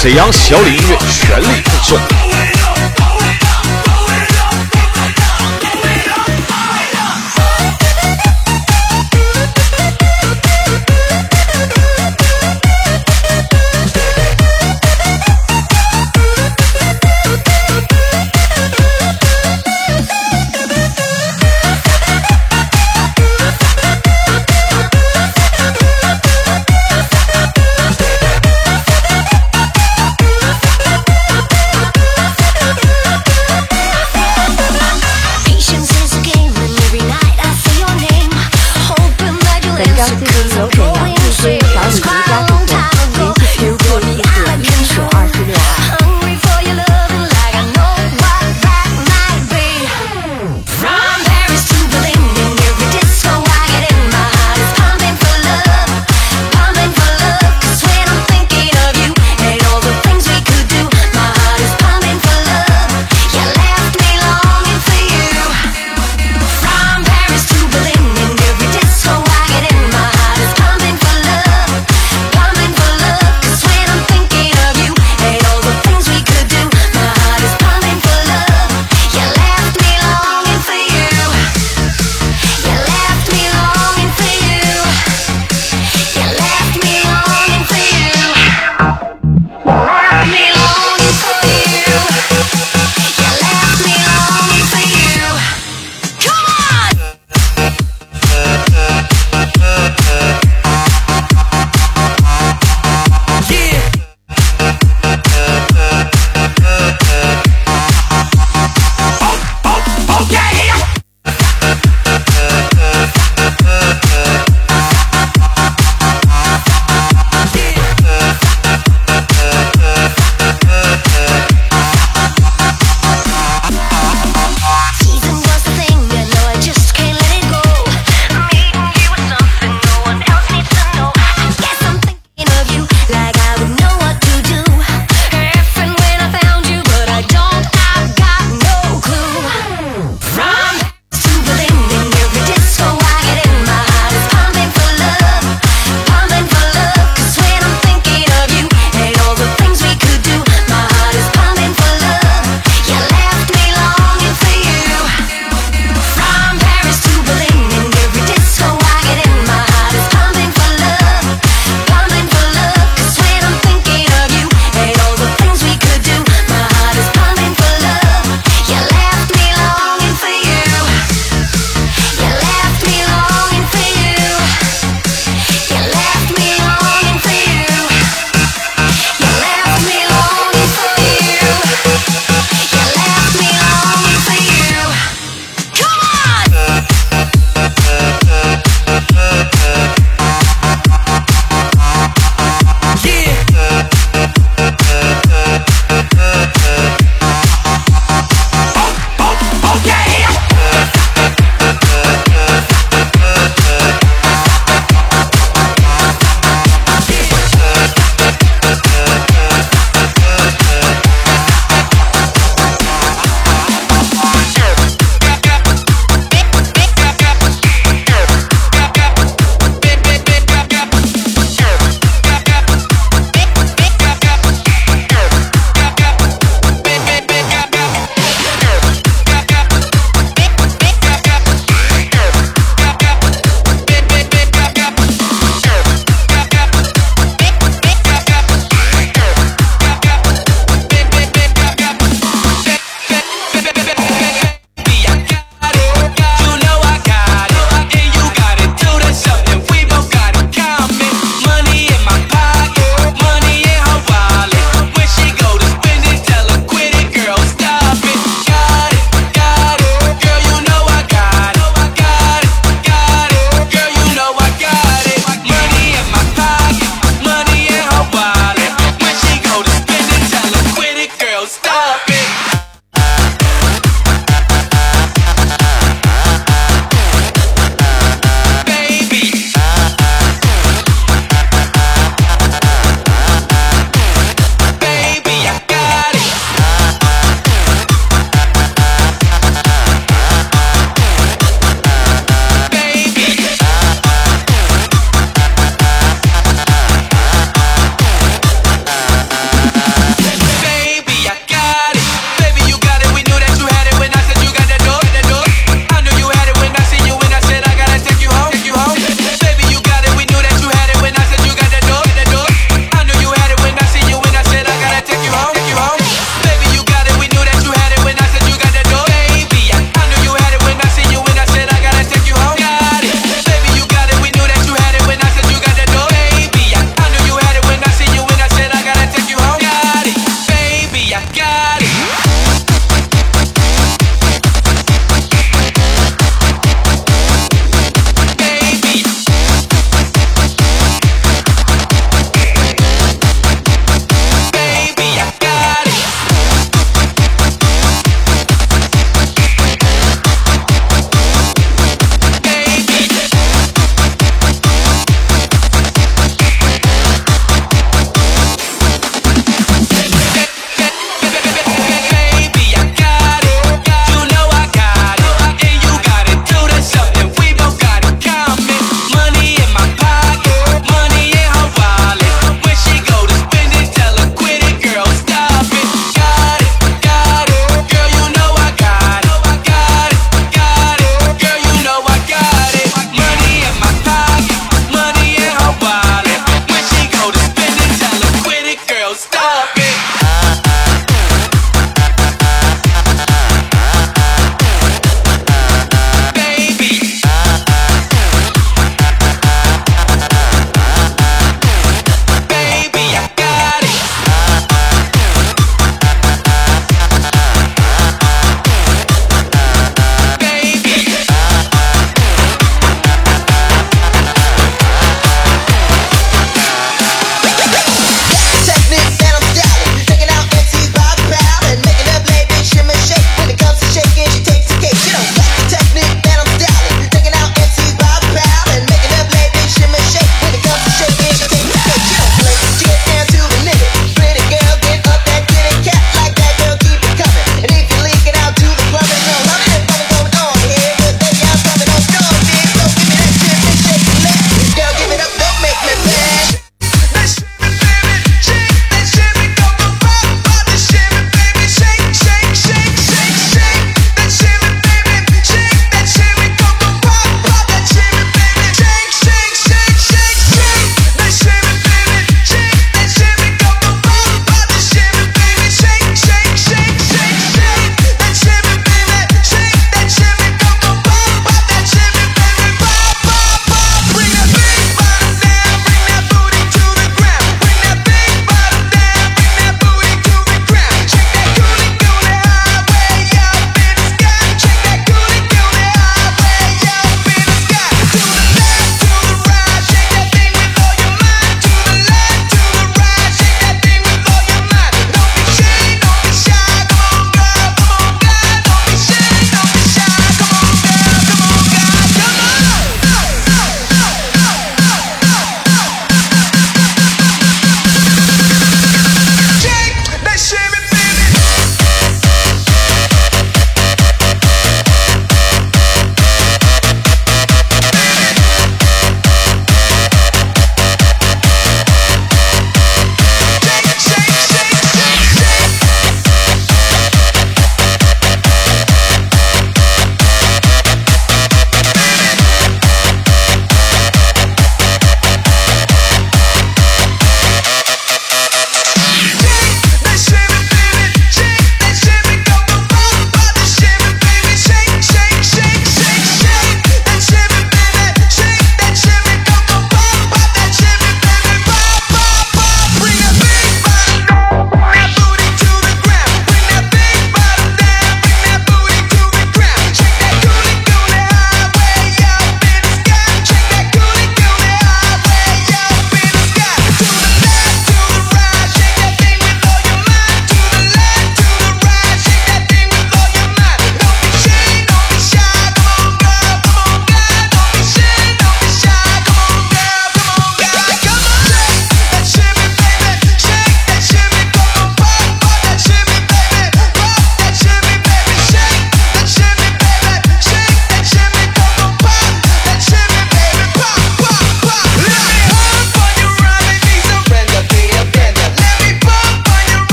沈阳小李音乐全力奉送。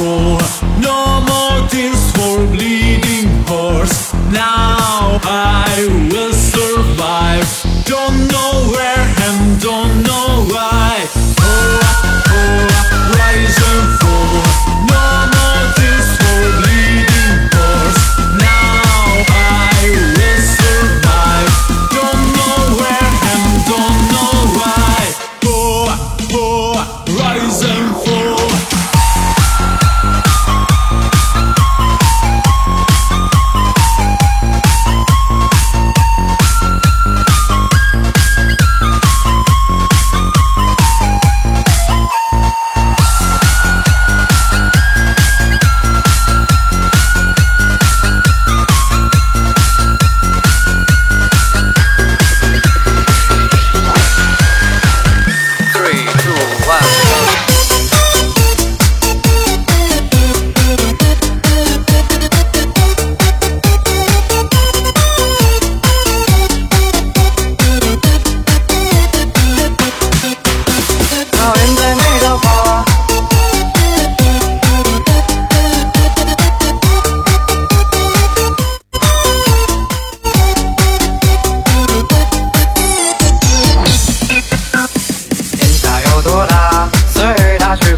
ficou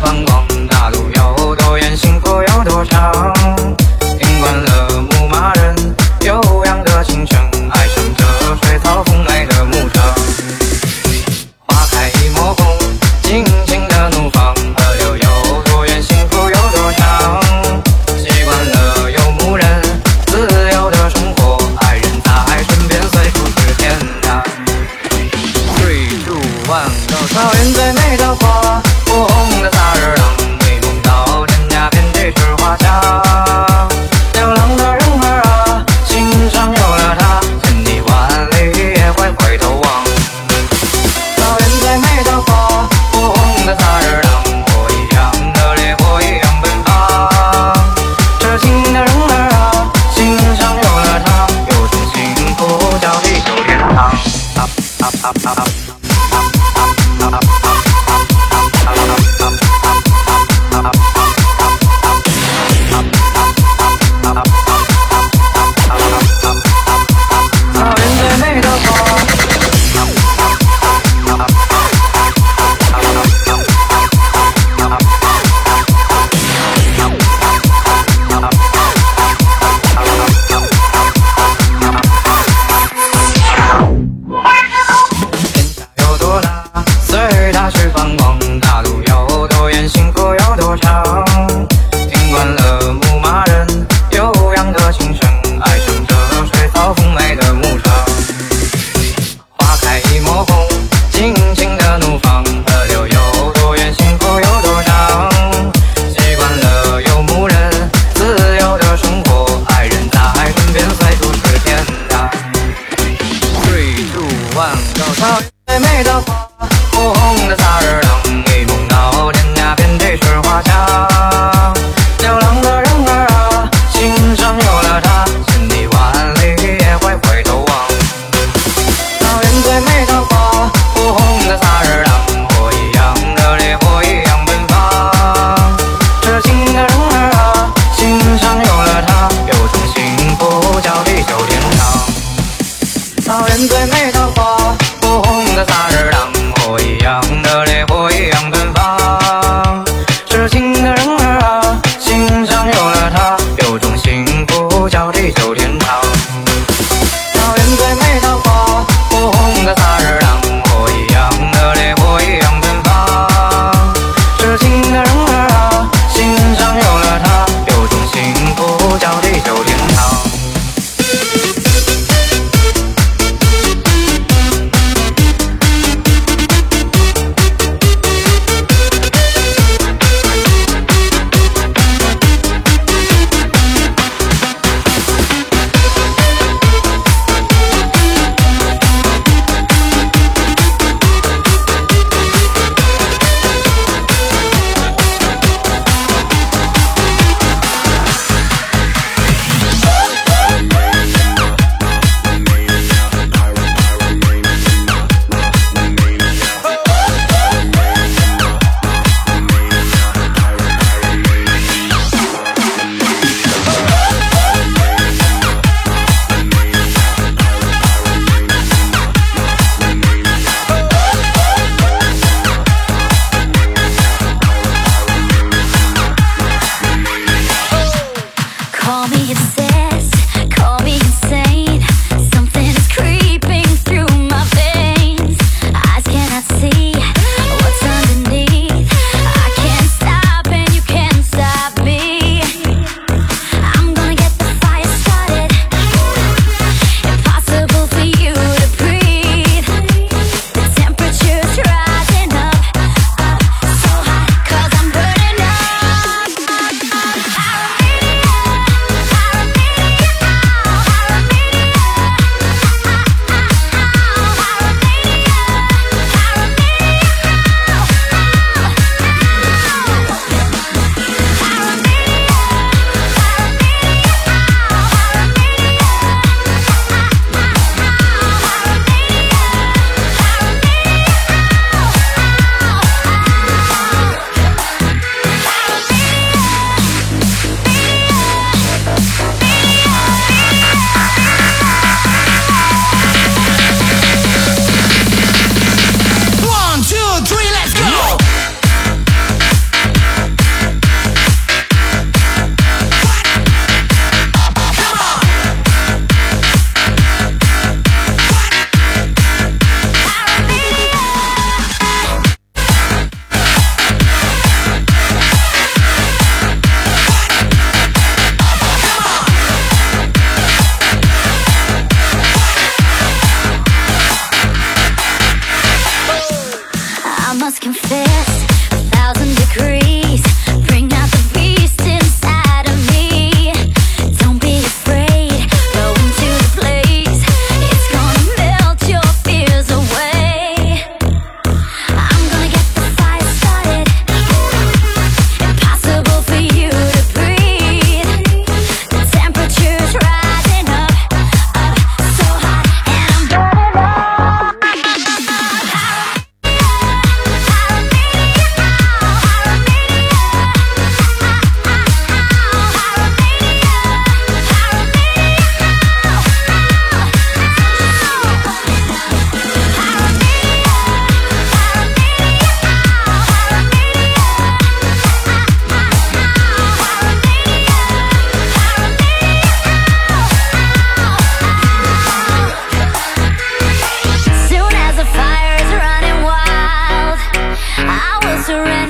van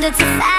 wanted to find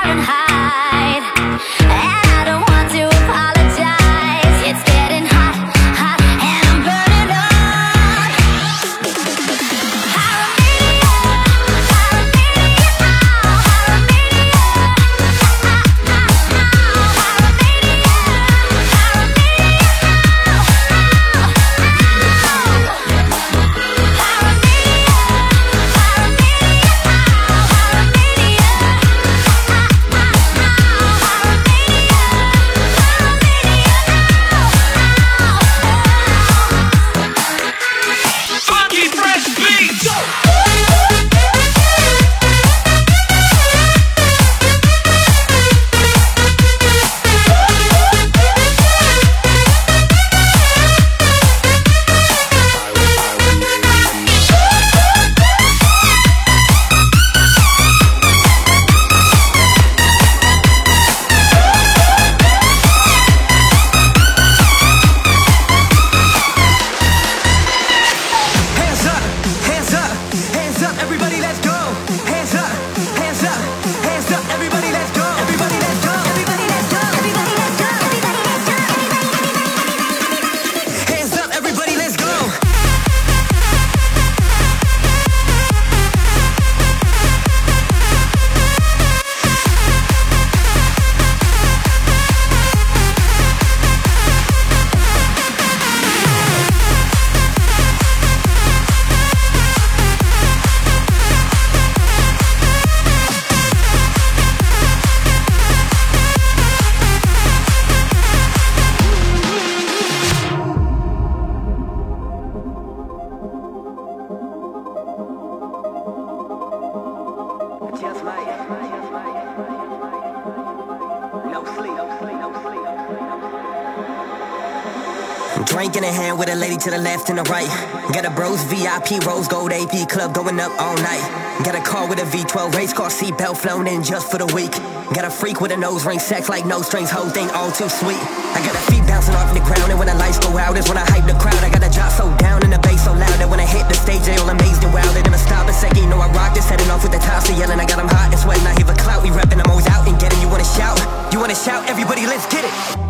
to the left and the right. Got a bros VIP rose gold AP club going up all night. Got a car with a V12 race car seatbelt flown in just for the week. Got a freak with a nose ring, sex like no strings, whole thing all too sweet. I got a feet bouncing off the ground, and when the lights go out, is when I hype the crowd. I got a drop so down and the bass so loud that when I hit the stage, they all amazed and wild. They never stop a second, you know I rock this, heading off with the tops, so yelling. I got them hot and sweating, I hear the clout, we repping, I'm always out and getting. You wanna shout? You wanna shout? Everybody, let's get it.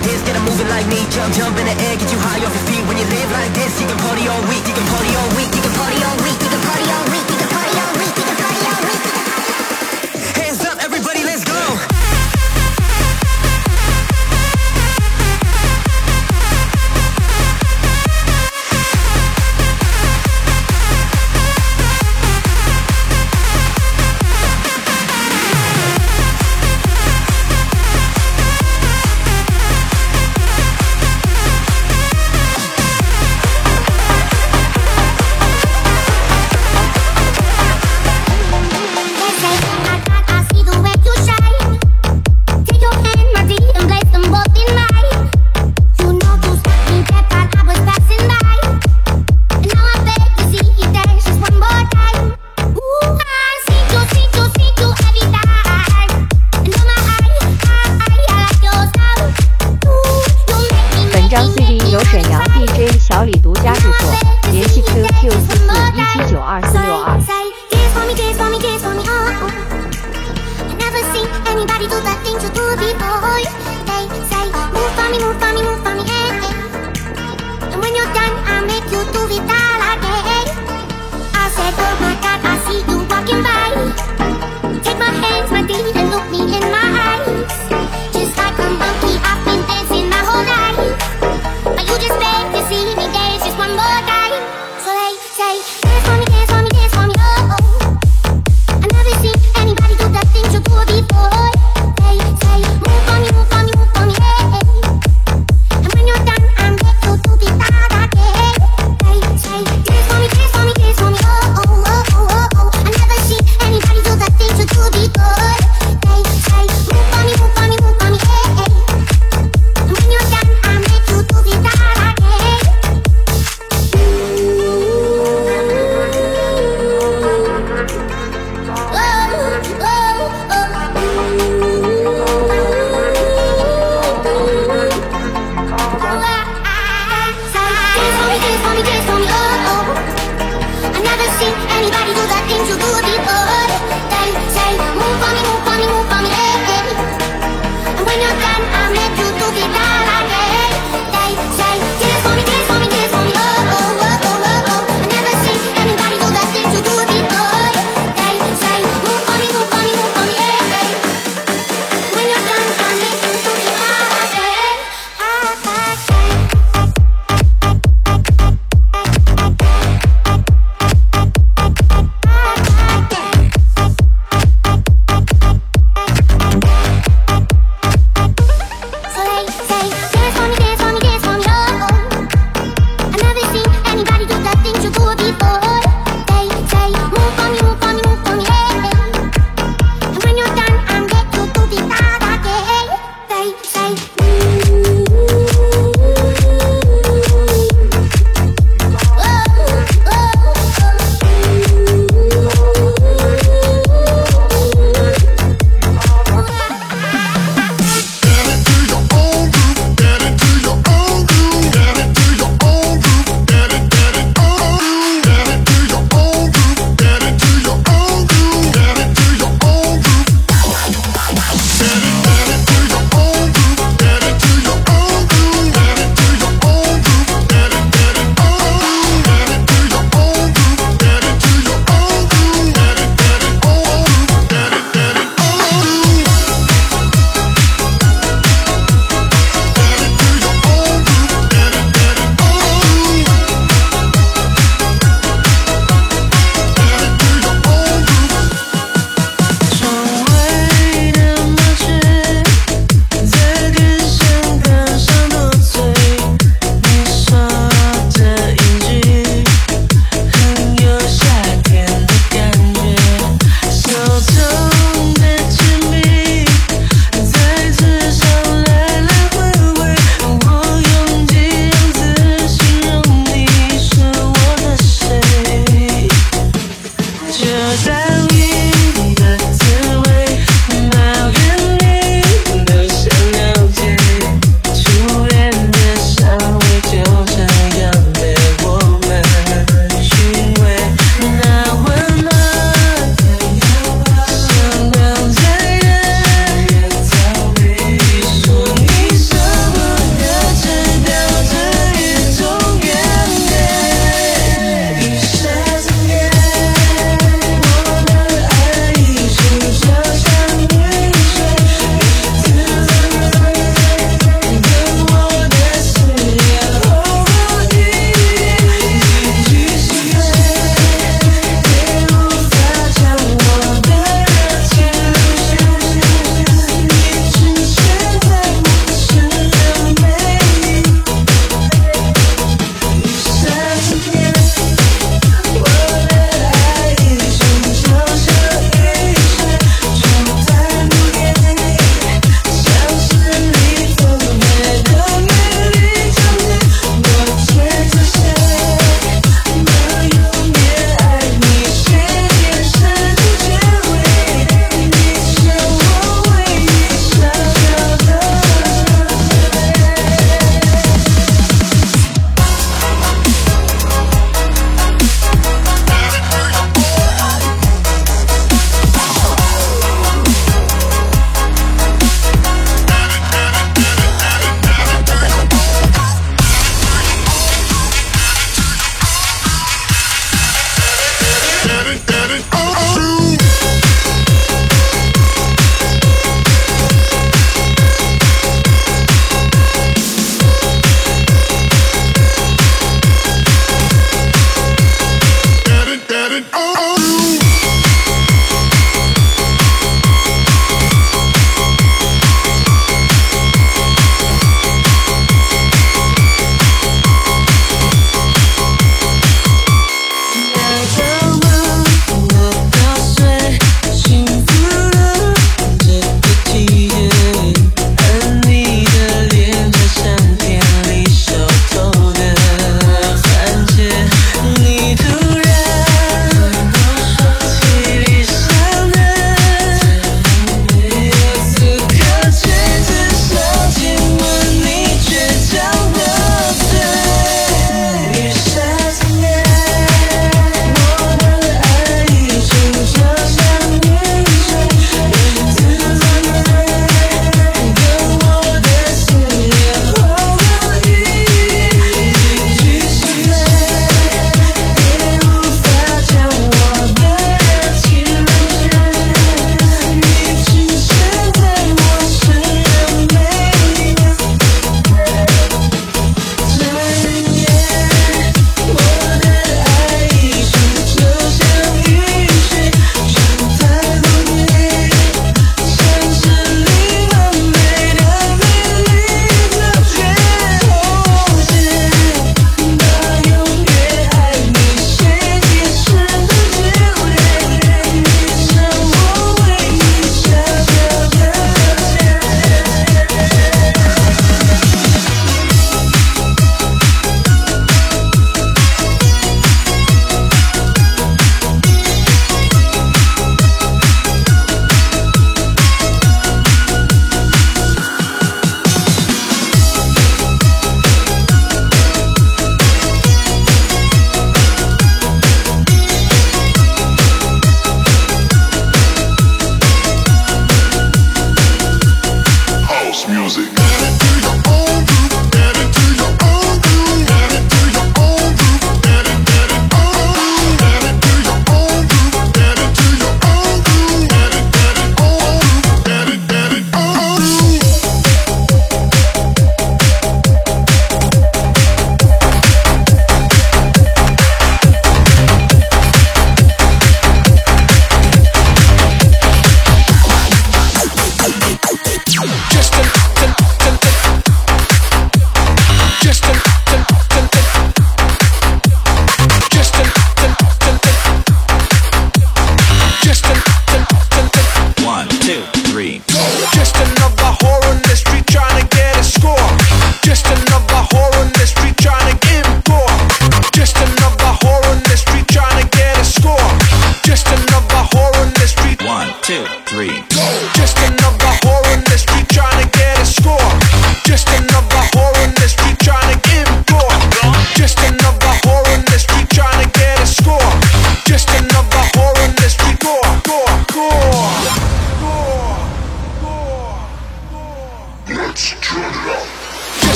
Like this, get them moving like me. Jump, jump in the air, get you high off your feet. When you live like this, you can party all week, you can party all week, you can party all week, you can party all week, you can party all week, you can party all week.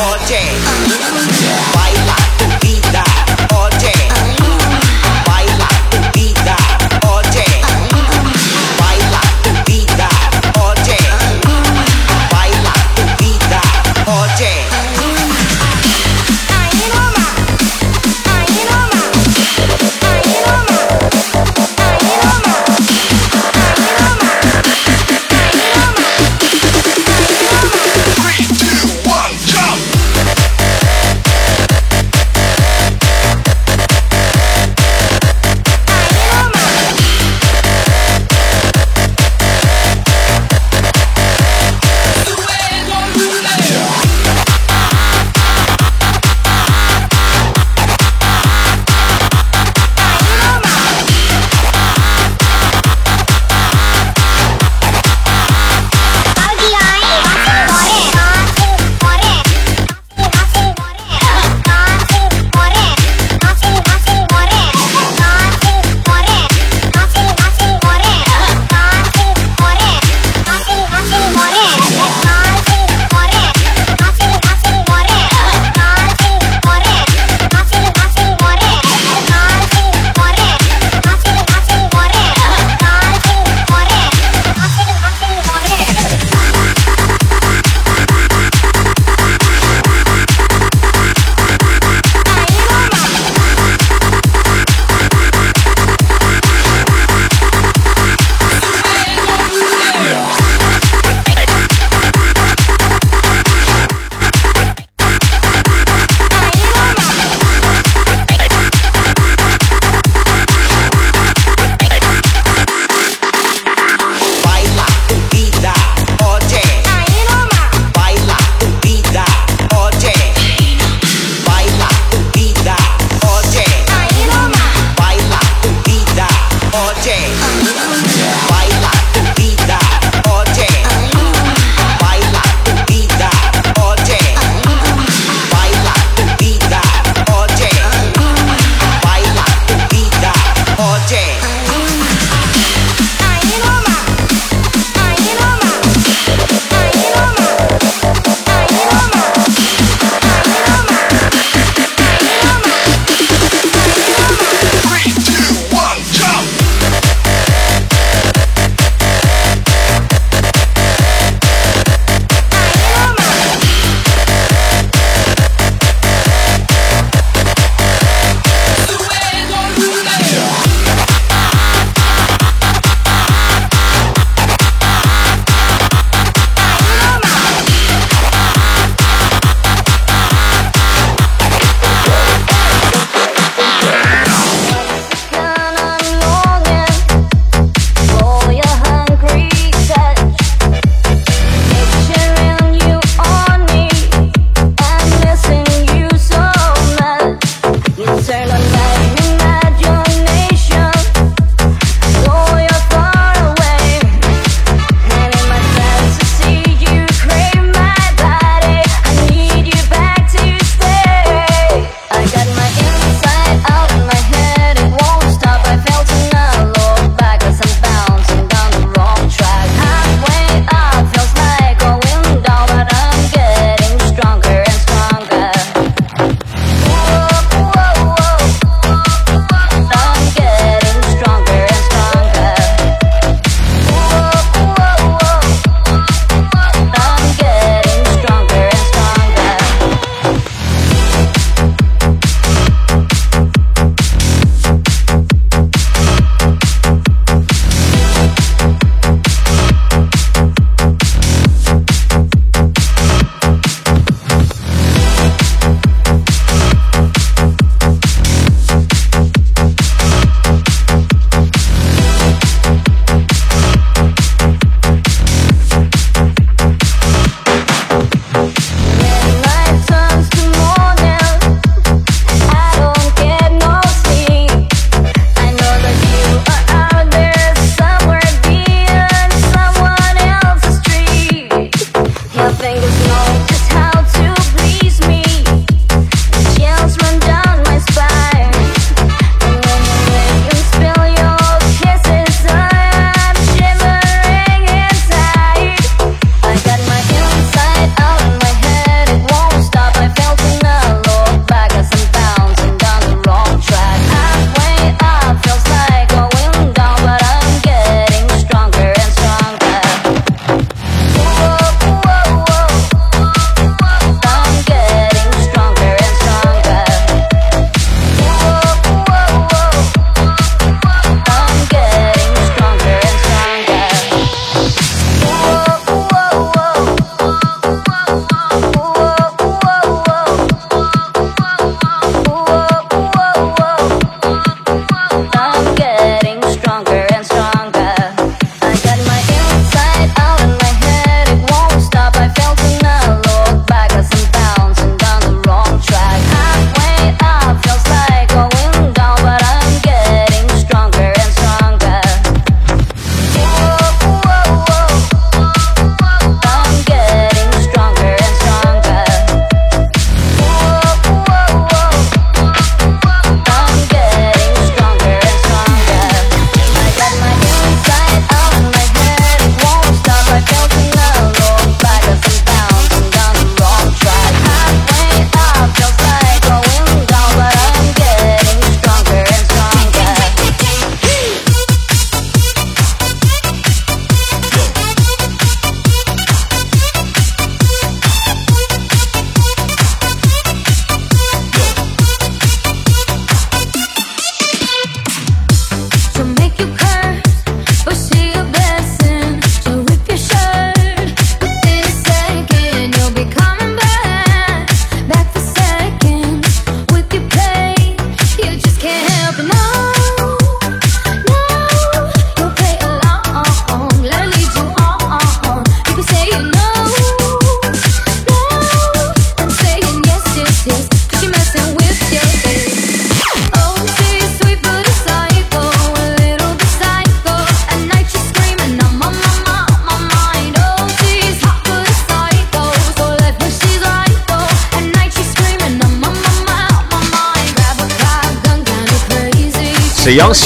all day. Why not?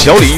小李。